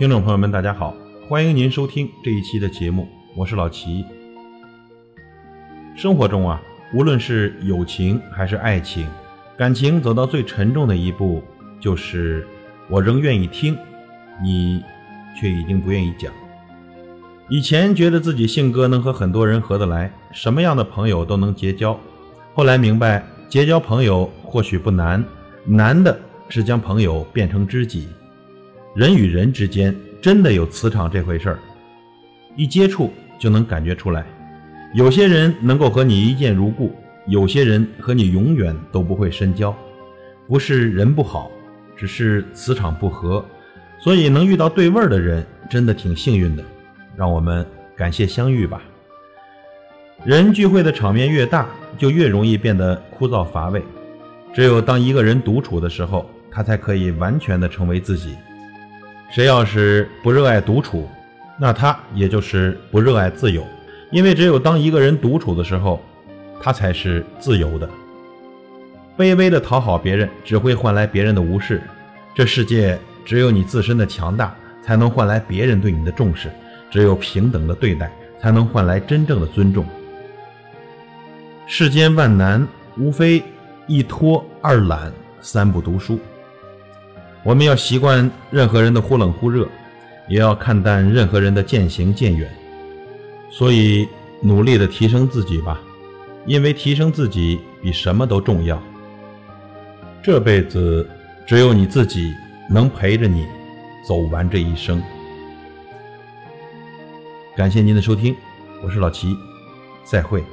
听众朋友们，大家好，欢迎您收听这一期的节目，我是老齐。生活中啊，无论是友情还是爱情，感情走到最沉重的一步，就是我仍愿意听，你却已经不愿意讲。以前觉得自己性格能和很多人合得来，什么样的朋友都能结交，后来明白，结交朋友或许不难，难的是将朋友变成知己。人与人之间真的有磁场这回事儿，一接触就能感觉出来。有些人能够和你一见如故，有些人和你永远都不会深交。不是人不好，只是磁场不合。所以能遇到对味儿的人，真的挺幸运的。让我们感谢相遇吧。人聚会的场面越大，就越容易变得枯燥乏味。只有当一个人独处的时候，他才可以完全的成为自己。谁要是不热爱独处，那他也就是不热爱自由，因为只有当一个人独处的时候，他才是自由的。卑微的讨好别人，只会换来别人的无视。这世界只有你自身的强大，才能换来别人对你的重视；只有平等的对待，才能换来真正的尊重。世间万难，无非一拖二懒三不读书。我们要习惯任何人的忽冷忽热，也要看淡任何人的渐行渐远。所以，努力的提升自己吧，因为提升自己比什么都重要。这辈子只有你自己能陪着你走完这一生。感谢您的收听，我是老齐，再会。